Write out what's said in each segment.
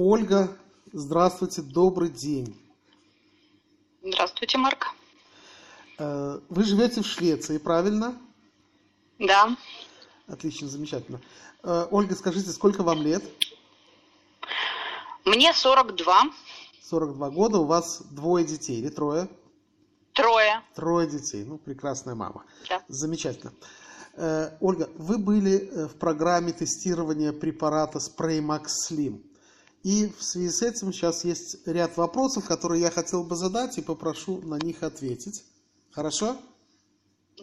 Ольга, здравствуйте, добрый день. Здравствуйте, Марк. Э, вы живете в Швеции, правильно? Да. Отлично, замечательно. Э, Ольга, скажите, сколько вам лет? Мне 42. 42 года, у вас двое детей или трое? Трое. Трое детей, ну, прекрасная мама. Да. Замечательно. Э, Ольга, вы были в программе тестирования препарата Spraymax Slim. И в связи с этим сейчас есть ряд вопросов, которые я хотел бы задать и попрошу на них ответить. Хорошо?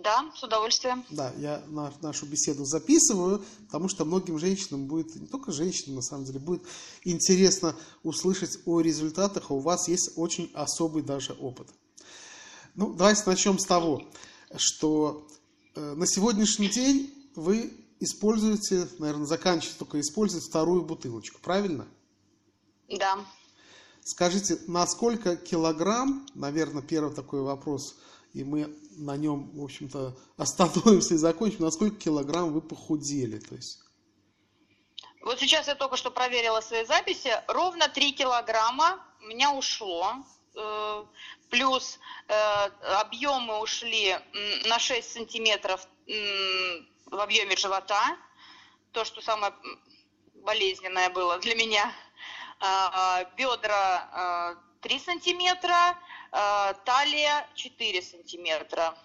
Да, с удовольствием. Да, я нашу беседу записываю, потому что многим женщинам будет, не только женщинам на самом деле, будет интересно услышать о результатах, а у вас есть очень особый даже опыт. Ну, давайте начнем с того, что э, на сегодняшний день вы используете, наверное, заканчиваете только использовать вторую бутылочку, правильно? Да. Скажите, на сколько килограмм, наверное, первый такой вопрос, и мы на нем, в общем-то, остановимся и закончим, на сколько килограмм вы похудели? То есть... Вот сейчас я только что проверила свои записи, ровно 3 килограмма у меня ушло, э, плюс э, объемы ушли на 6 сантиметров в объеме живота, то, что самое болезненное было для меня – бедра 3 а, сантиметра, а, талия 4 сантиметра.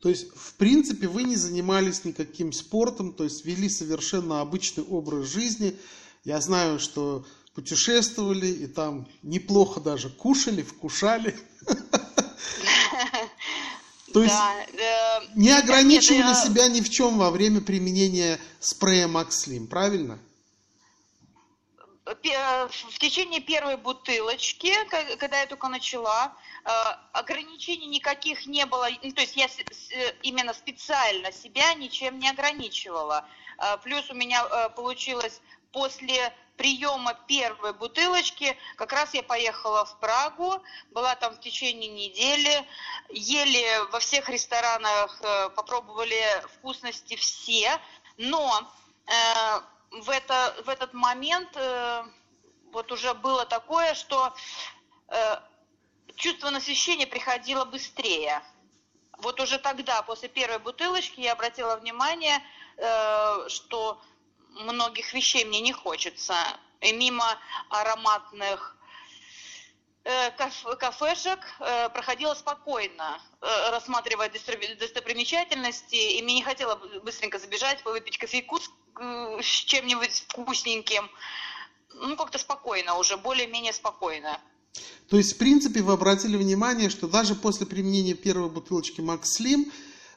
То есть, в принципе, вы не занимались никаким спортом, то есть вели совершенно обычный образ жизни. Я знаю, что путешествовали и там неплохо даже кушали, вкушали. То есть не ограничивали себя ни в чем во время применения спрея Макслим, правильно? В течение первой бутылочки, когда я только начала, э, ограничений никаких не было. Ну, то есть я э, именно специально себя ничем не ограничивала. Э, плюс у меня получилось после приема первой бутылочки, как раз я поехала в Прагу, была там в течение недели, ели во всех ресторанах, попробовали вкусности все, но в, это, в этот момент э, вот уже было такое, что э, чувство насыщения приходило быстрее. Вот уже тогда, после первой бутылочки, я обратила внимание, э, что многих вещей мне не хочется. И мимо ароматных э, кафешек э, проходила спокойно, э, рассматривая достопримечательности, и мне не хотелось быстренько забежать, выпить кофейку с чем-нибудь вкусненьким. Ну, как-то спокойно уже, более-менее спокойно. То есть, в принципе, вы обратили внимание, что даже после применения первой бутылочки Slim,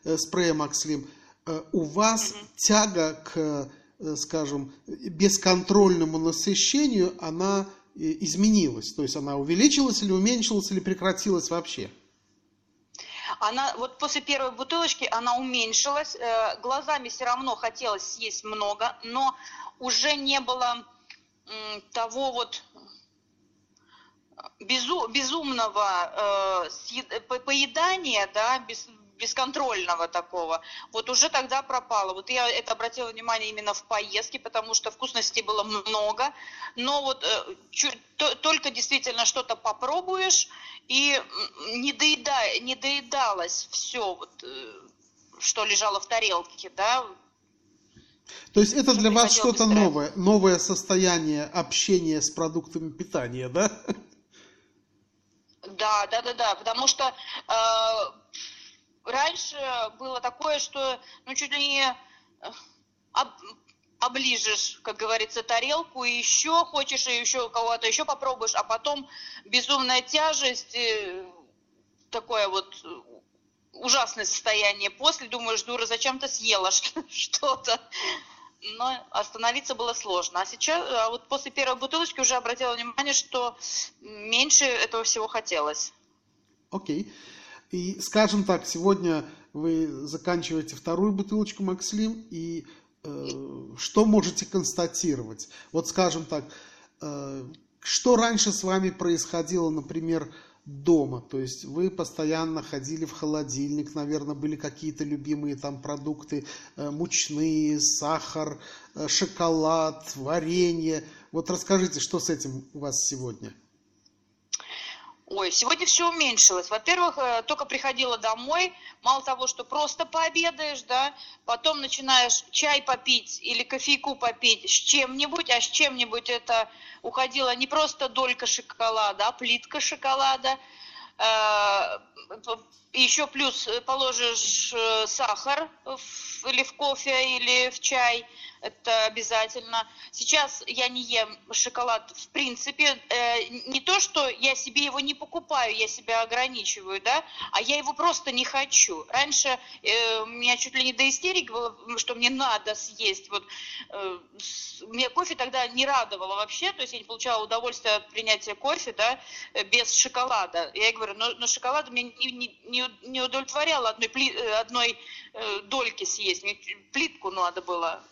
э, спрея Slim, э, у вас угу. тяга к, э, скажем, бесконтрольному насыщению, она изменилась. То есть, она увеличилась или уменьшилась, или прекратилась вообще? она вот после первой бутылочки она уменьшилась, глазами все равно хотелось съесть много, но уже не было того вот безу, безумного э, поедания, да, без, бесконтрольного такого, вот уже тогда пропало. Вот я это обратила внимание именно в поездке, потому что вкусностей было много, но вот э, чуть, то, только действительно что-то попробуешь, и не, доеда, не доедалось все, вот, э, что лежало в тарелке, да, то есть это для вас что-то новое, новое состояние общения с продуктами питания, да? Да, да, да, да, потому что э, раньше было такое, что ну чуть ли не э, об, оближешь, как говорится, тарелку, и еще хочешь, и еще кого-то еще попробуешь, а потом безумная тяжесть, такое вот ужасное состояние. После думаешь, дура, зачем ты съела что-то? Но остановиться было сложно. А сейчас, а вот после первой бутылочки уже обратила внимание, что меньше этого всего хотелось. Окей. Okay. И, скажем так, сегодня вы заканчиваете вторую бутылочку Макслим, и э, что можете констатировать? Вот, скажем так, э, что раньше с вами происходило, например, дома? То есть вы постоянно ходили в холодильник, наверное, были какие-то любимые там продукты, э, мучные, сахар, э, шоколад, варенье. Вот расскажите, что с этим у вас сегодня? Ой, сегодня все уменьшилось. Во-первых, э, только приходила домой, мало того, что просто пообедаешь, да, потом начинаешь чай попить или кофейку попить с чем-нибудь, а с чем-нибудь это уходила не просто долька шоколада, а плитка шоколада. Э, Еще плюс положишь э, сахар или в кофе, или в чай – это обязательно. Сейчас я не ем шоколад в принципе, э, не то, что я себе его не покупаю, я себя ограничиваю, да, а я его просто не хочу. Раньше э, у меня чуть ли не до истерики было, что мне надо съесть. Вот, э, меня кофе тогда не радовало вообще, то есть я не получала удовольствия от принятия кофе, да, без шоколада. Я говорю, но, но шоколад меня не, не, не удовлетворяло одной, одной дольки съесть, мне плитку надо было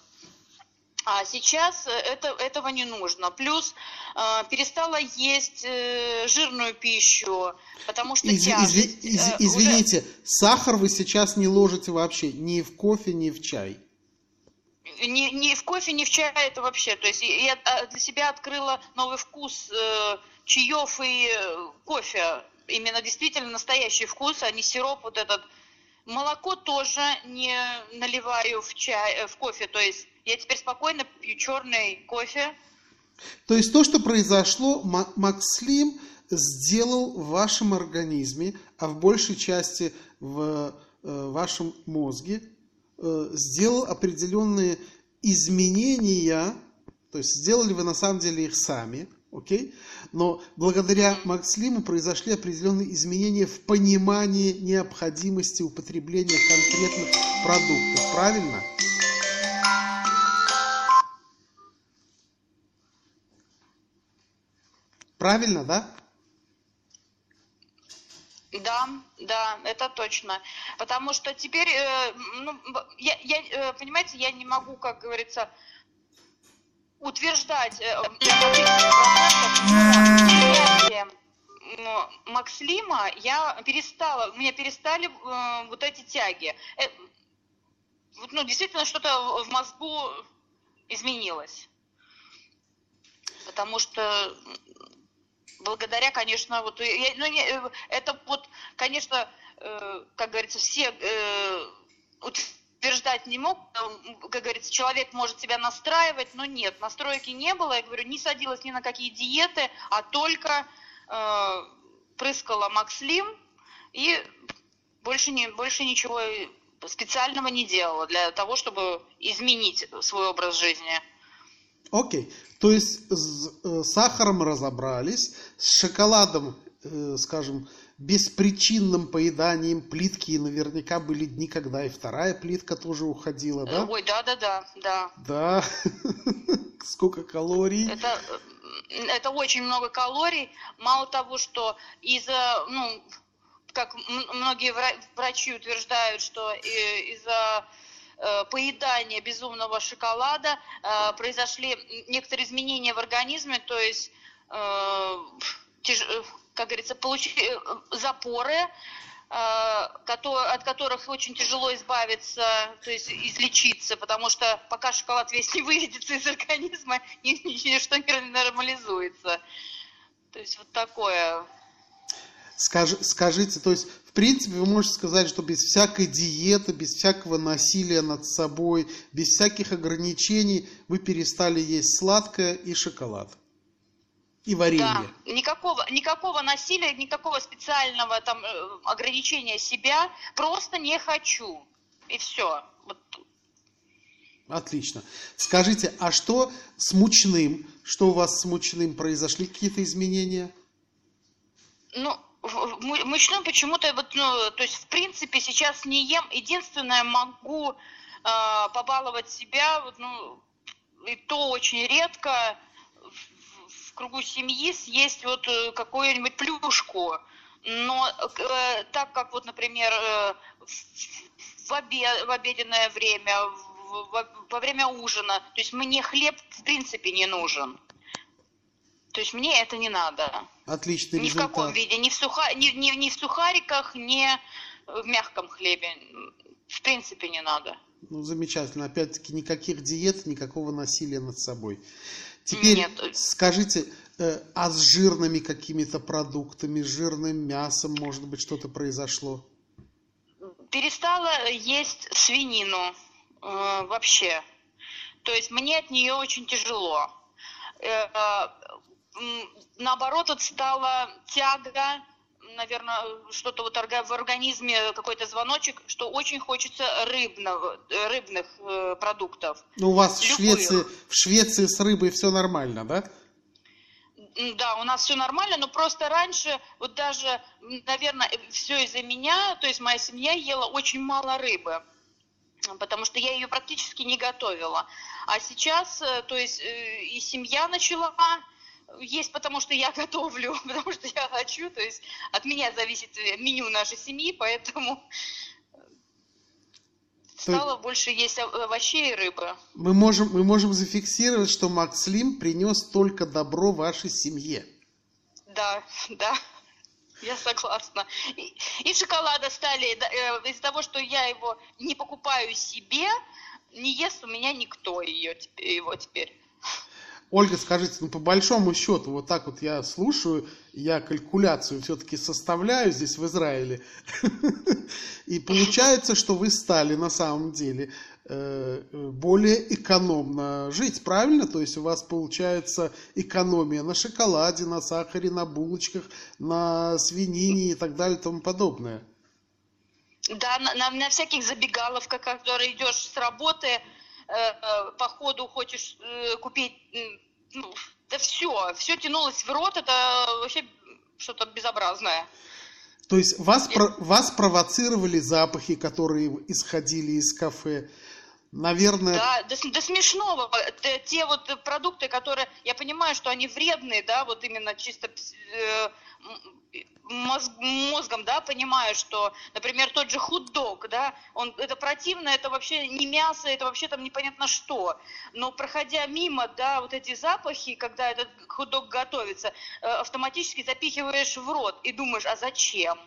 а сейчас э, это, этого не нужно. Плюс э, перестала есть э, жирную пищу, потому что из, тяжесть... Из, из, извините, уже... сахар вы сейчас не ложите вообще ни в кофе, ни в чай? Ни, ни в кофе, ни в чай это вообще. То есть я а, для себя открыла новый вкус э, чаев и э, кофе. Именно действительно настоящий вкус, а не сироп вот этот. Молоко тоже не наливаю в чай, в кофе, то есть я теперь спокойно пью черный кофе. То есть то, что произошло, Макслим сделал в вашем организме, а в большей части в э, вашем мозге, э, сделал определенные изменения, то есть сделали вы на самом деле их сами, окей? Но благодаря Макслиму произошли определенные изменения в понимании необходимости употребления конкретных продуктов, правильно? Правильно, да? Да, да, это точно. Потому что теперь, э, ну, я, я, э, понимаете, я не могу, как говорится, утверждать э, Макслима я перестала, у меня перестали э, вот эти тяги. Э, ну, действительно, что-то в мозгу изменилось. Потому что благодаря, конечно, вот, я, ну, не, э, это вот, конечно, э, как говорится, все э, утверждать не мог, как говорится, человек может себя настраивать, но нет, настройки не было, я говорю, не садилась ни на какие диеты, а только э, прыскала Макслим и больше, не, больше ничего специального не делала для того, чтобы изменить свой образ жизни. Окей. То есть с э, сахаром разобрались, с шоколадом, э, скажем, беспричинным поеданием плитки наверняка были дни, когда и вторая плитка тоже уходила, да? Ой, да, да, да, да. Да. Сколько калорий? Это, это очень много калорий. Мало того, что из-за, ну, как многие врачи утверждают, что из-за Э, поедания безумного шоколада э, произошли некоторые изменения в организме, то есть, э, как говорится, получили запоры, от которых очень тяжело избавиться, то есть излечиться, потому что пока шоколад весь не выведется из организма, ничто не нормализуется. То есть вот такое. Скажи, скажите, то есть принципе, вы можете сказать, что без всякой диеты, без всякого насилия над собой, без всяких ограничений вы перестали есть сладкое и шоколад. И варенье. Да, никакого, никакого насилия, никакого специального там э, ограничения себя, просто не хочу. И все. Вот. Отлично. Скажите, а что с мучным? Что у вас с мучным? Произошли какие-то изменения? Ну, мучным почему-то, вот, ну, то есть, в принципе, сейчас не ем. Единственное, могу э, побаловать себя, вот, ну, и то очень редко в, в кругу семьи съесть вот э, какую-нибудь плюшку. Но э, так как вот, например, э, в, обед, в обеденное время, в, в, во время ужина, то есть мне хлеб в принципе не нужен. То есть мне это не надо. Отличный ни результат. в каком виде, ни в, суха... ни, ни, ни в сухариках, ни в мягком хлебе. В принципе, не надо. Ну, замечательно. Опять-таки, никаких диет, никакого насилия над собой. Теперь Нет. скажите, э, а с жирными какими-то продуктами, жирным мясом, может быть, что-то произошло? Перестала есть свинину э, вообще. То есть мне от нее очень тяжело. Э, наоборот, вот стала тяга, наверное, что-то вот в организме какой-то звоночек, что очень хочется рыбного, э, рыбных э, продуктов. Ну, у вас в Любых. Швеции, в Швеции с рыбой все нормально, да? Да, у нас все нормально, но просто раньше, вот даже, наверное, все из-за меня, то есть моя семья ела очень мало рыбы, потому что я ее практически не готовила. А сейчас, э, то есть и семья начала есть, потому что я готовлю, потому что я хочу, то есть от меня зависит э, меню нашей семьи, поэтому э, стала больше есть ов- овощей и рыбы. Мы можем, мы можем зафиксировать, что Макс Лим принес только добро вашей семье. Да, да, я согласна. И, и шоколада стали, э, из-за того, что я его не покупаю себе, не ест у меня никто ее, его теперь. Ольга, скажите, ну по большому счету, вот так вот я слушаю, я калькуляцию все-таки составляю здесь в Израиле, и получается, что вы стали на самом деле э, более экономно жить, правильно? То есть у вас получается экономия на шоколаде, на сахаре, на булочках, на свинине и так далее и тому подобное. Да, на, на- на всяких забегаловках, которые идешь с работы, по ходу хочешь э, купить, ну, да все, все тянулось в рот, это вообще что-то безобразное. То есть вас, про- вас провоцировали запахи, которые исходили из кафе. Наверное, Да, до, до смешного. Т- Те вот продукты, которые, я понимаю, что они вредные, да, вот именно чисто э, мозг- мозгом, да, понимаю, что, например, тот же хот-дог, да, он, это противно, это вообще не мясо, это вообще там непонятно что. Но проходя мимо, да, вот эти запахи, когда этот хот-дог готовится, э, автоматически запихиваешь в рот и думаешь, а зачем?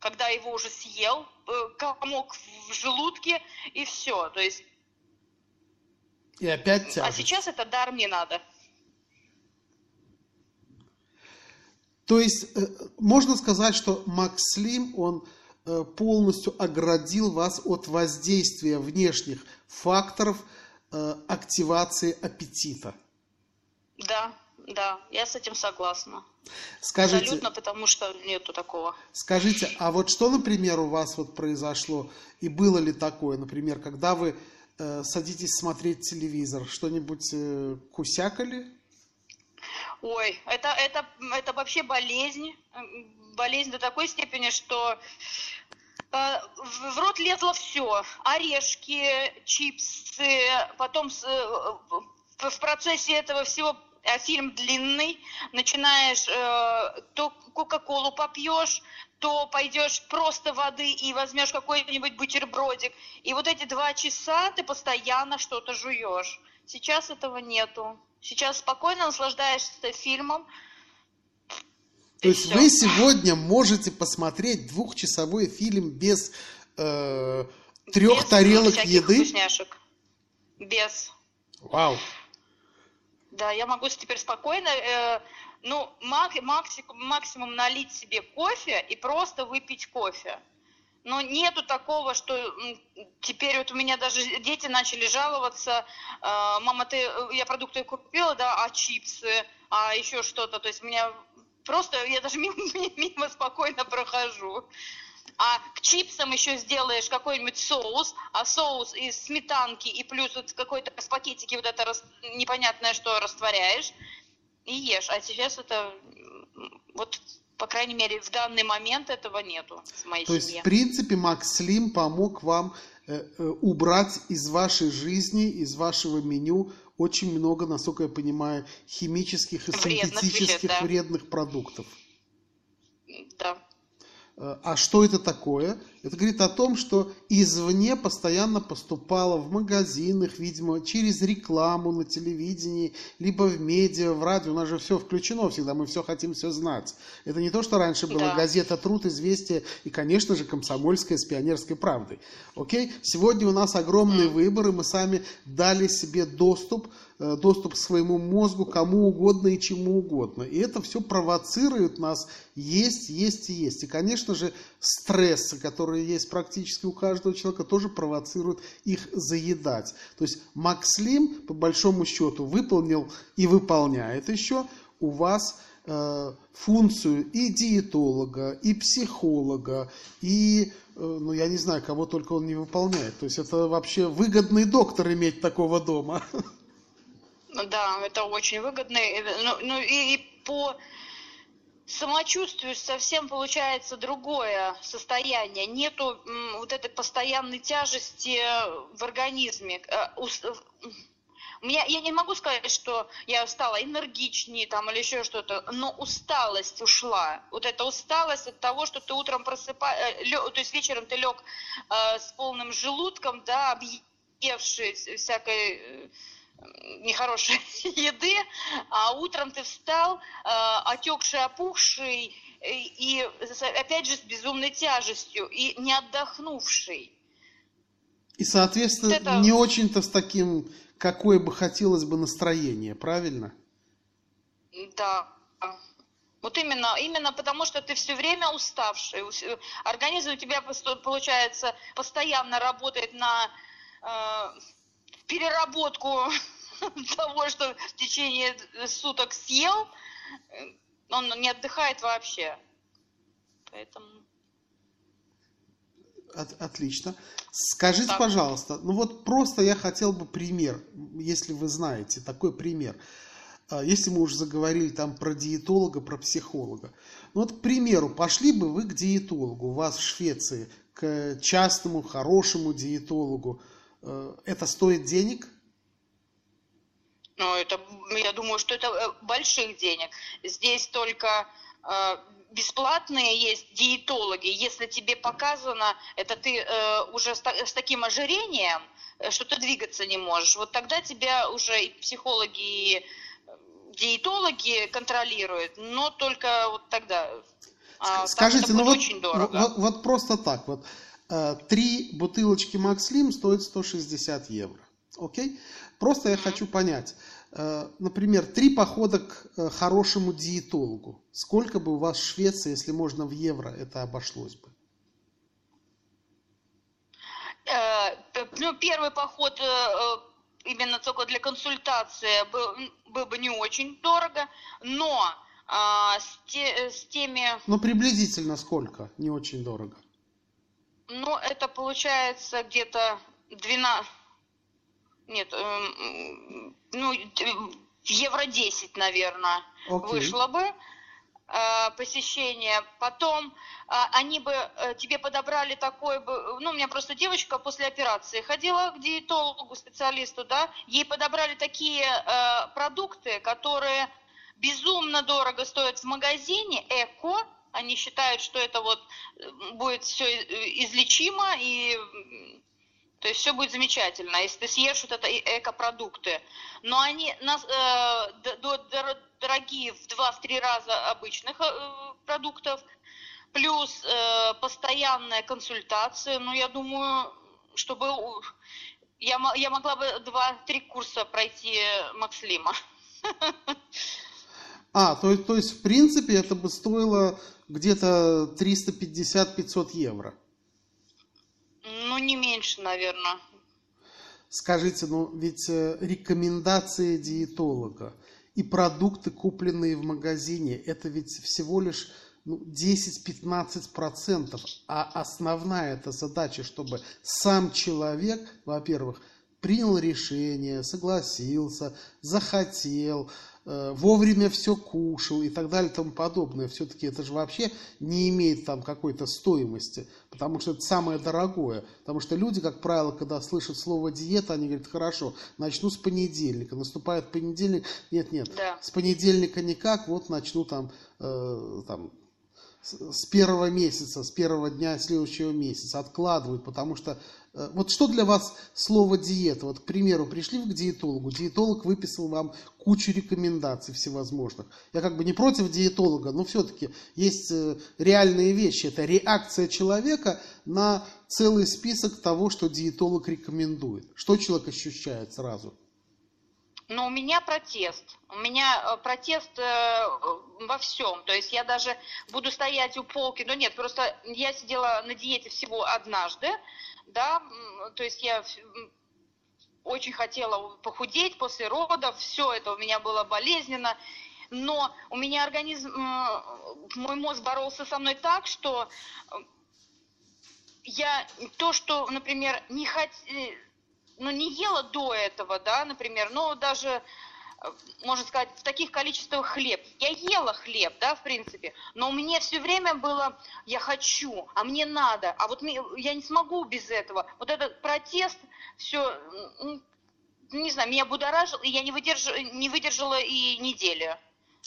когда его уже съел, э, комок в желудке, и все. То есть, и опять а тяжесть. сейчас это даром не надо. То есть э, можно сказать, что Макс Слим, он э, полностью оградил вас от воздействия внешних факторов э, активации аппетита. Да, да, я с этим согласна. Скажите, Абсолютно, потому что нету такого. скажите, а вот что, например, у вас вот произошло и было ли такое, например, когда вы э, садитесь смотреть телевизор, что-нибудь э, кусякали? Ой, это, это, это вообще болезнь. Болезнь до такой степени, что э, в рот лезло все. Орешки, чипсы, потом э, в процессе этого всего а фильм длинный, начинаешь э, то Кока-Колу попьешь, то пойдешь просто воды и возьмешь какой-нибудь бутербродик. И вот эти два часа ты постоянно что-то жуешь. Сейчас этого нету. Сейчас спокойно наслаждаешься фильмом. То есть всё. вы сегодня можете посмотреть двухчасовой фильм без э, трех Без тарелок еды? вкусняшек. Без. Вау. Да, я могу теперь спокойно, э, ну, мак- максимум, максимум налить себе кофе и просто выпить кофе. Но нету такого, что теперь вот у меня даже дети начали жаловаться, э, мама, ты, э, я продукты купила, да, а чипсы, а еще что-то. То есть меня просто, я даже мимо, мимо спокойно прохожу. А к чипсам еще сделаешь какой-нибудь соус, а соус из сметанки и плюс вот какой-то в пакетике вот это непонятное что растворяешь и ешь. А сейчас это вот по крайней мере в данный момент этого нету в моей То есть, семье. в принципе, Макс Слим помог вам э, э, убрать из вашей жизни, из вашего меню очень много, насколько я понимаю, химических и Вредных синтетических веществ, да. вредных продуктов. Да. Э, А что это такое? Это говорит о том, что извне постоянно поступало в магазинах, видимо, через рекламу на телевидении, либо в медиа, в радио. У нас же все включено всегда, мы все хотим все знать. Это не то, что раньше была Да. газета «Труд», «Известия» и, конечно же, «Комсомольская» с «Пионерской правдой». Окей? Сегодня у нас огромные выборы, мы сами дали себе доступ, э, доступ к своему мозгу, кому угодно и чему угодно. И это все провоцирует нас есть, есть и есть. И, конечно же, стрессы, которые есть практически у каждого человека, тоже провоцируют их заедать. То есть Макслим, по большому счету, выполнил и выполняет еще у вас э, функцию и диетолога, и психолога, и, э, ну, я не знаю, кого только он не выполняет. То есть это вообще выгодный доктор иметь такого дома. Ну Да, это очень выгодно. И, Ну, ну и, и по самочувствию совсем получается другое состояние. Нету вот этой постоянной тяжести в организме. Э, э, меня, я не могу сказать, что я стала энергичнее там или еще что-то, но усталость ушла. Вот эта усталость от того, что ты утром просыпаешься, то есть вечером ты лег э, с полным желудком, да, объевший всякой э, нехорошей еды, а утром ты встал, э, отекший, опухший, и, и опять же с безумной тяжестью, и не отдохнувший. И, соответственно, Вот это- не очень-то с таким, какое бы хотелось бы настроение, правильно? Да. Вот именно, именно потому, что ты все время уставший. Ус- Организм у тебя получается постоянно работает на э, переработку того, что в течение суток съел. Э, Он не отдыхает вообще. Поэтому От- отлично. Скажите, Так. пожалуйста, ну вот просто я хотел бы пример, если вы знаете, такой пример. А, Если мы уже заговорили там про диетолога, про психолога. Ну вот, к примеру, пошли бы вы к диетологу, у вас в Швеции, к частному, хорошему диетологу. Э, Это стоит денег? Ну, это, я думаю, что это э, больших денег. Здесь только э, бесплатные есть диетологи. Если тебе показано, это ты уже с, та- с таким ожирением, что ты двигаться не можешь, вот тогда тебя уже и психологи, и диетологи контролируют, но только вот тогда. А Скажите, ну вот, очень дорого. вот, вот просто так вот. Э, Три бутылочки Макслим стоят 160 евро. Окей? Просто я хочу понять. э, Например, три похода к э, хорошему диетологу. Сколько бы у вас в Швеции, если можно в евро, это обошлось бы? Ну, первый поход именно только для консультации был, был бы не очень дорого, но а, с, те- с теми, Ну, приблизительно сколько? Не очень дорого. Ну, это получается где-то 12, нет, эм, ну, евро 10, наверное, Окей. вышло бы э, посещение. Потом а, они бы э, тебе подобрали такой бы, ну, у меня просто девочка после операции ходила к диетологу, специалисту, да, ей подобрали такие э, продукты, которые безумно дорого стоят в магазине, эко, они считают, что это вот э, будет все излечимо и то есть все будет замечательно, если ты съешь вот это э- экопродукты. Но они нас, э, до- дор- дорогие в 2-3 раза обычных э, продуктов, плюс э, постоянная консультация. Ну, я думаю, чтобы я, я могла бы 2-3 курса пройти Макслима. А, то, есть- то есть, в принципе, это бы стоило где-то 350-500 евро. Ну, не меньше, наверное. Скажите, ну ведь э, рекомендации диетолога и продукты, купленные в магазине, это ведь всего лишь ну, 10-15%. А основная эта задача, чтобы сам человек, во-первых, принял решение, согласился, захотел, вовремя все кушал и так далее и тому подобное. Все-таки это же вообще не имеет там какой-то стоимости, потому что это самое дорогое. Потому что люди, как правило, когда слышат слово диета, они говорят, хорошо, начну с понедельника. Наступает понедельник, нет, нет, Да. с понедельника никак, вот начну там, э, там с первого месяца, с первого дня следующего месяца откладывают, потому что э, вот что для вас слово диета? Вот, к примеру, пришли к диетологу, диетолог выписал вам кучу рекомендаций всевозможных. Я как бы не против диетолога, но все-таки есть э, реальные вещи. Это реакция человека на целый список того, что диетолог рекомендует. Что человек ощущает сразу? Но у меня протест. У меня э, протест э, во всем. То есть я даже буду стоять у полки. Но нет, просто я сидела на диете всего однажды, да, то есть я очень хотела похудеть после родов, все это у меня было болезненно, но у меня организм, мой мозг боролся со мной так, что э, я то, что, например, не хотела ну, не ела до этого, да, например, но даже, э, можно сказать, в таких количествах хлеб. Я ела хлеб, да, в принципе, но меня все время было, я хочу, а мне надо, а вот я не смогу без этого. Вот этот протест, все, не знаю, меня будоражил, и я не, выдерж... не выдержала и недели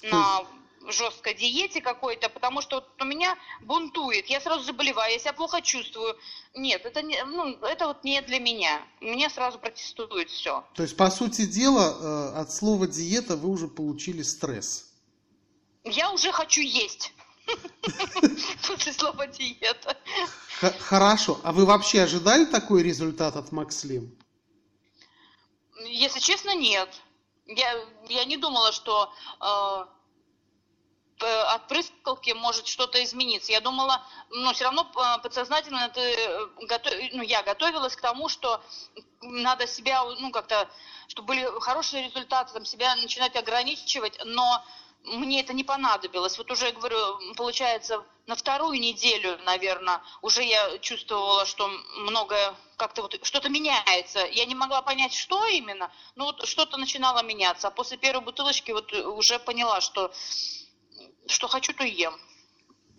на жесткой диете какой-то, потому что вот у меня бунтует, я сразу заболеваю, я себя плохо чувствую. Нет, это, не, ну, это вот не для меня. Мне сразу протестует все. То есть, по сути дела, э, от слова диета вы уже получили стресс. Я уже хочу есть. После слова диета. Хорошо. А вы вообще ожидали такой результат от Макслим? Если честно, нет. Я, я не думала, что Э, от прыскалки может что-то измениться. Я думала, но все равно э, подсознательно ты э, ну, я готовилась к тому, что надо себя, ну, как-то, чтобы были хорошие результаты, там, себя начинать ограничивать, но мне это не понадобилось. Вот уже, говорю, получается, на вторую неделю, наверное, уже я чувствовала, что многое как-то вот что-то меняется. Я не могла понять, что именно, но вот что-то начинало меняться. А после первой бутылочки вот уже поняла, что что хочу, то ем.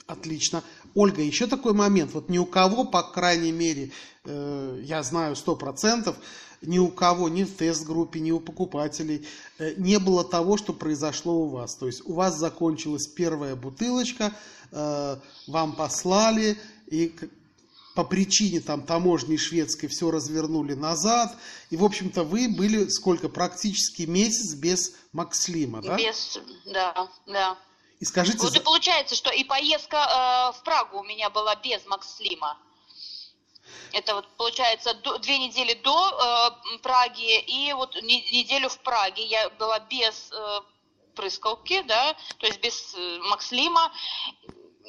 Отлично. Ольга, еще такой момент. Вот ни у кого, по крайней мере, э, я знаю сто процентов, ни у кого, ни в тест-группе, ни у покупателей э, не было того, что произошло у вас. То есть у вас закончилась первая бутылочка, э, вам послали, и по причине там таможни шведской все развернули назад. И, в общем-то, вы были сколько? Практически месяц без Макслима, да? Без, да, да. И скажите... Вот и получается, что и поездка э, в Прагу у меня была без Макслима. Это вот получается две недели до э, Праги и вот не, неделю в Праге я была без э, прыскалки, да, то есть без э, Макслима.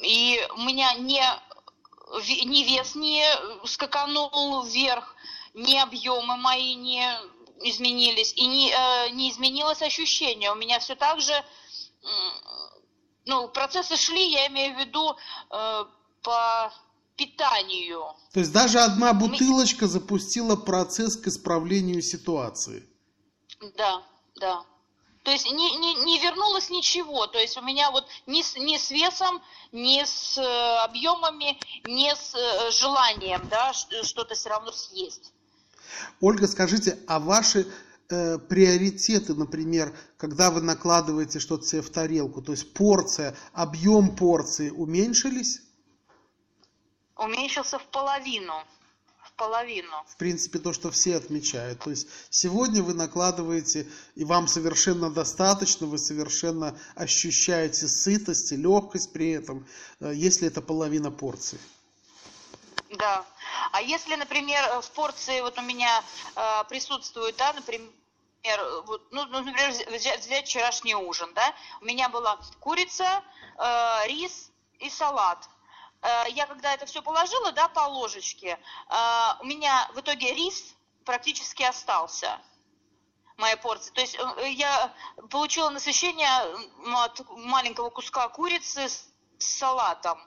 И у меня не, ни вес не скаканул вверх, ни объемы мои не изменились, и не, э, не изменилось ощущение. У меня все так же ну, процессы шли, я имею в виду э, по питанию. То есть даже одна бутылочка запустила процесс к исправлению ситуации. Да, да. То есть не, не, не вернулось ничего. То есть у меня вот ни с, ни с весом, ни с э, объемами, ни с э, желанием да, что-то все равно съесть. Ольга, скажите, а ваши э, приоритеты, например, когда вы накладываете что-то себе в тарелку, то есть порция, объем порции уменьшились? Уменьшился в половину. В половину. В принципе, то, что все отмечают. То есть сегодня вы накладываете, и вам совершенно достаточно, вы совершенно ощущаете сытость и легкость при этом, э, если это половина порции. Да, а если, например, в порции вот у меня э, присутствует, да, например, вот, ну, ну, например, взять, вчерашний ужин, да, у меня была курица, э, рис и салат. Э, я когда это все положила, да, по ложечке, э, у меня в итоге рис практически остался моя порция. То есть э, я получила насыщение от маленького куска курицы с салатом.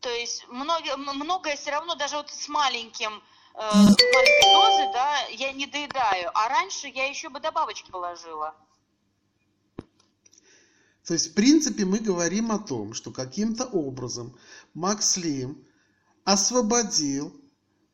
То есть многое, многое все равно, даже вот с маленьким, э, маленькой дозы, да, я не доедаю. А раньше я еще бы добавочки положила. То есть, в принципе, мы говорим о том, что каким-то образом Макс Лим освободил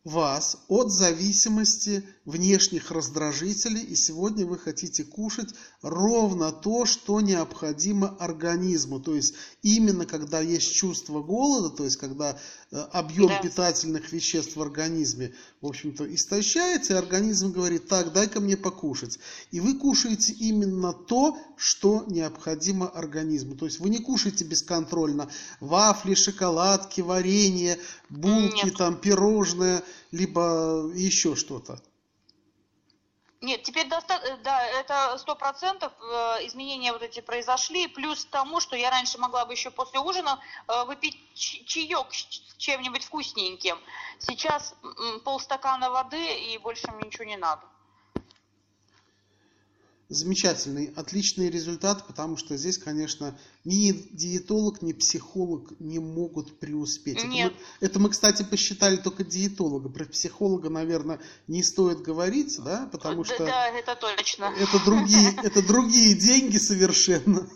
вас от зависимости внешних раздражителей, и сегодня вы хотите кушать ровно то, что необходимо организму. То есть именно когда есть чувство голода, то есть когда э, объем да. питательных веществ в организме, в общем-то, истощается, и организм говорит, так, дай-ка мне покушать. И вы кушаете именно то, что необходимо организму. То есть вы не кушаете бесконтрольно вафли, шоколадки, варенье, булки, Нет. там, пирожное, либо еще что-то. Нет, теперь доста... Э, да, это сто процентов э, изменения вот эти произошли, плюс тому, что я раньше могла бы еще после ужина э, выпить чаек с чем-нибудь вкусненьким. Сейчас полстакана воды и больше мне ничего не надо замечательный, отличный результат, потому что здесь, конечно, ни диетолог, ни психолог не могут преуспеть. Нет. Это, мы, это мы, кстати, посчитали только диетолога. Про психолога, наверное, не стоит говорить, да, потому что... Да, это точно. Это другие, это другие деньги совершенно.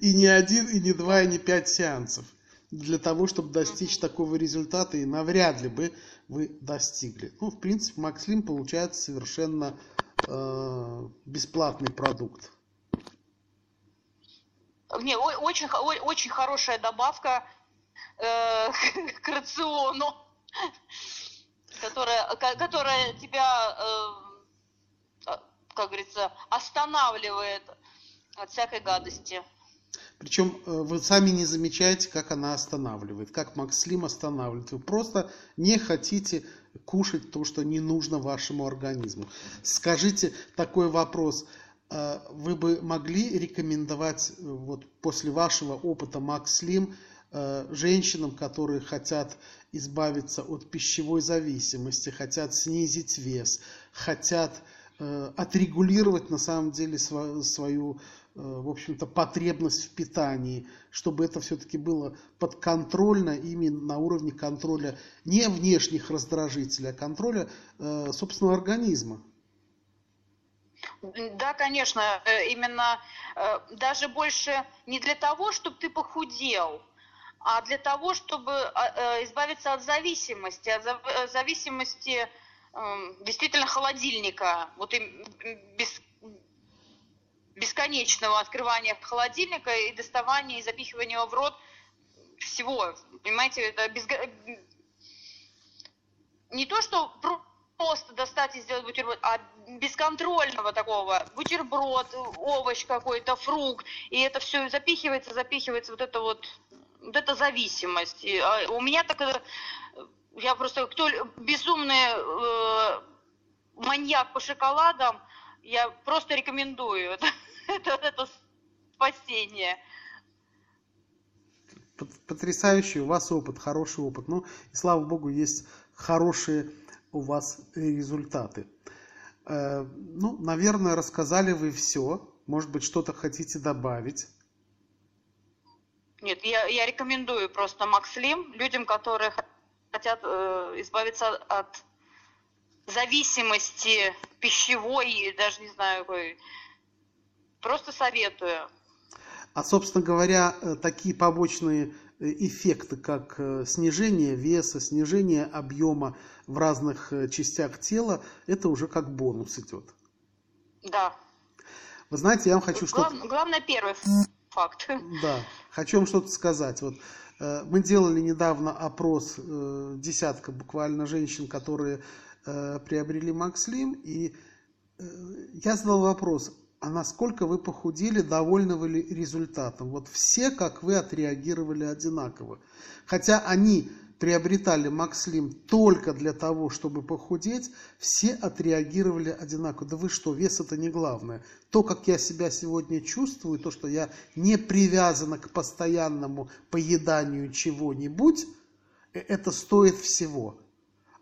И не один, и не два, и не пять сеансов. Для того, чтобы достичь такого результата, и навряд ли бы вы достигли. Ну, в принципе, Макслим получается совершенно бесплатный продукт. Не, очень, очень хорошая добавка э, к рациону, которая, которая тебя, э, как говорится, останавливает от всякой гадости. Причем э, вы сами не замечаете, как она останавливает, как Макслим останавливает. Вы просто не хотите кушать то, что не нужно вашему организму. Скажите такой вопрос. Э, вы бы могли рекомендовать э, вот после вашего опыта Макслим женщинам, которые хотят избавиться от пищевой зависимости, хотят снизить вес, хотят отрегулировать на самом деле свою Э, в общем-то, потребность в питании, чтобы это все-таки было подконтрольно именно на уровне контроля не внешних раздражителей, а контроля э, собственного организма. Да, конечно, э, именно э, даже больше не для того, чтобы ты похудел, а для того, чтобы а, избавиться от зависимости, от зависимости эм, действительно холодильника, вот без бесконечного открывания холодильника и доставания и запихивания в рот всего. Понимаете, это без... не то, что просто достать и сделать бутерброд, а бесконтрольного такого бутерброд, овощ какой-то, фрукт, и это все запихивается, запихивается, вот это вот, вот эта зависимость. И, а у меня так, я просто, кто безумный э, маньяк по шоколадам, я просто рекомендую это, это, это спасение. Потрясающий у вас опыт, хороший опыт. Ну, и слава богу, есть хорошие у вас результаты. Э, ну, наверное, рассказали вы все. Может быть, что-то хотите добавить? Нет, я, я рекомендую просто Макслим людям, которые хотят э, избавиться от зависимости пищевой, даже не знаю, какой, просто советую. А, собственно говоря, э, такие побочные э, эффекты, как э, снижение веса, снижение объема в разных частях тела, это уже как бонус идет. Да. Вы знаете, я вам хочу Глав, что-то... Главное первый факт. Да, хочу вам что-то сказать. Вот мы делали недавно опрос десятка буквально женщин, которые приобрели Макслим, и я задал вопрос, а насколько вы похудели, довольны вы результатом? Вот все, как вы, отреагировали одинаково. Хотя они приобретали Макслим только для того, чтобы похудеть, все отреагировали одинаково. Да вы что, вес это не главное. То, как я себя сегодня чувствую, то, что я не привязана к постоянному поеданию чего-нибудь, э, это стоит всего.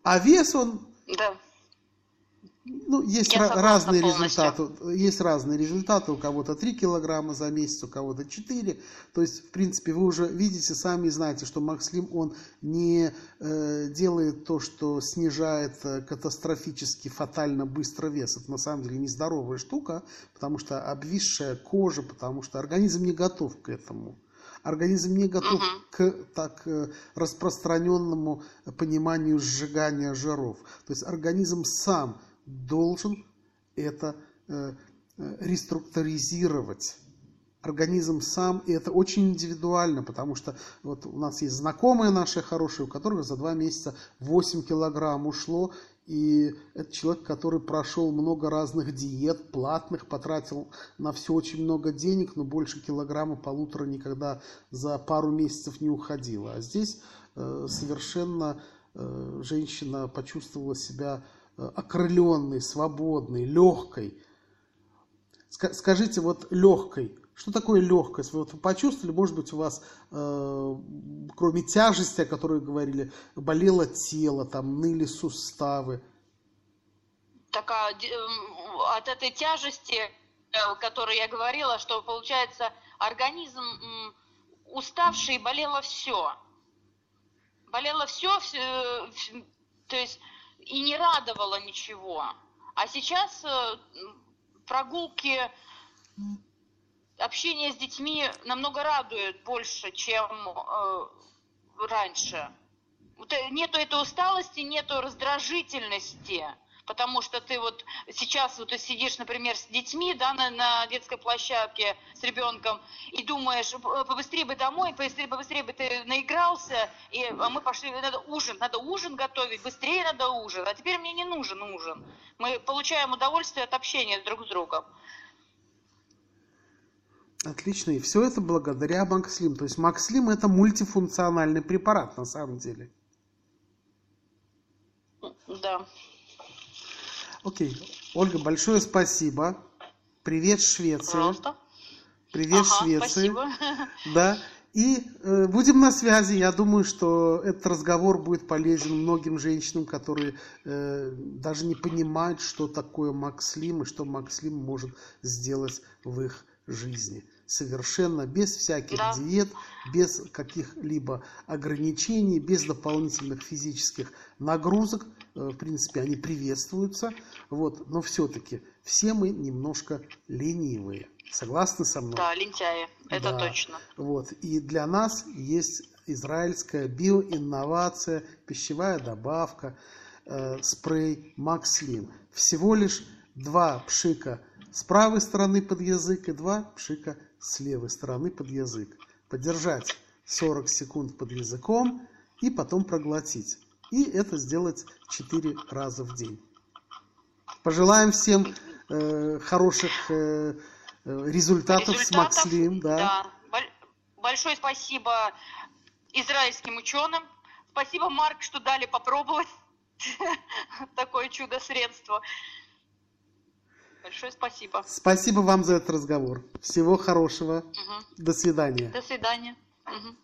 А вес он да. Ну, есть ra- разные полностью. результаты. Есть разные результаты. У кого-то 3 килограмма за месяц, у кого-то 4. То есть, в принципе, вы уже видите, сами знаете, что Макслим, он не э, делает то, что снижает э, катастрофически, фатально быстро вес. Это на самом деле нездоровая штука, потому что обвисшая кожа, потому что организм не готов к этому. Организм не готов Мгм. к так э, распространенному пониманию сжигания жиров. То есть организм сам должен это э, э, реструктуризировать. Организм сам, и это очень индивидуально, потому что вот у нас есть знакомые наши хорошие, у которых за два месяца 8 килограмм ушло, и это человек, который прошел много разных диет, платных, потратил на все очень много денег, но больше килограмма полутора никогда за пару месяцев не уходило. А здесь э, совершенно э, женщина почувствовала себя окрыленной, свободной, легкой. Ска- Скажите, вот легкой, что такое легкость? Вы вот почувствовали, может быть, у вас, э, кроме тяжести, о которой говорили, болело тело, там ныли суставы. Так а, д- м, от этой тяжести, э, о которой я говорила, что получается организм уставший, болело все. Болело все, то есть и не радовало ничего. А сейчас э, прогулки, общение с детьми намного радует больше, чем э, раньше. Э, Нету этой усталости, нету раздражительности. Потому что ты вот сейчас вот ты сидишь, например, с детьми, да, на, на детской площадке с ребенком и думаешь, «П- побыстрее бы домой, побыстрее, побыстрее бы ты наигрался, и, а мы пошли, надо ужин, надо ужин готовить, быстрее надо ужин, а теперь мне не нужен ужин. Мы получаем удовольствие от общения друг с другом. Отлично. И все это благодаря Макслим. То есть Макслим это мультифункциональный препарат на самом деле. Да. Окей. Ольга, большое спасибо. Привет, Швеция. Пожалуйста. Привет, Ага, Швеция. спасибо. Да. И э, будем на связи. Я думаю, что этот разговор будет полезен многим женщинам, которые э, даже не понимают, что такое Макслим и что Макслим может сделать в их жизни. Совершенно без всяких Да. диет, без каких-либо ограничений, без дополнительных физических нагрузок. Э, В принципе, они приветствуются. Вот. Но все-таки все мы немножко ленивые. Согласны со мной? Да, лентяи, это Да. точно. Вот. И для нас есть израильская биоинновация, пищевая добавка, э, спрей Макслин. Всего лишь два пшика с правой стороны под язык и два пшика с левой стороны под язык. Подержать 40 секунд под языком и потом проглотить. И это сделать 4 раза в день. Пожелаем всем э, хороших э, э, результатов, с Макслим. Да. Боль- Большое спасибо израильским ученым. Спасибо, Марк, что дали попробовать такое чудо-средство. Большое спасибо. Спасибо вам за этот разговор. Всего хорошего. Мгм. До свидания. До свидания. Мгм.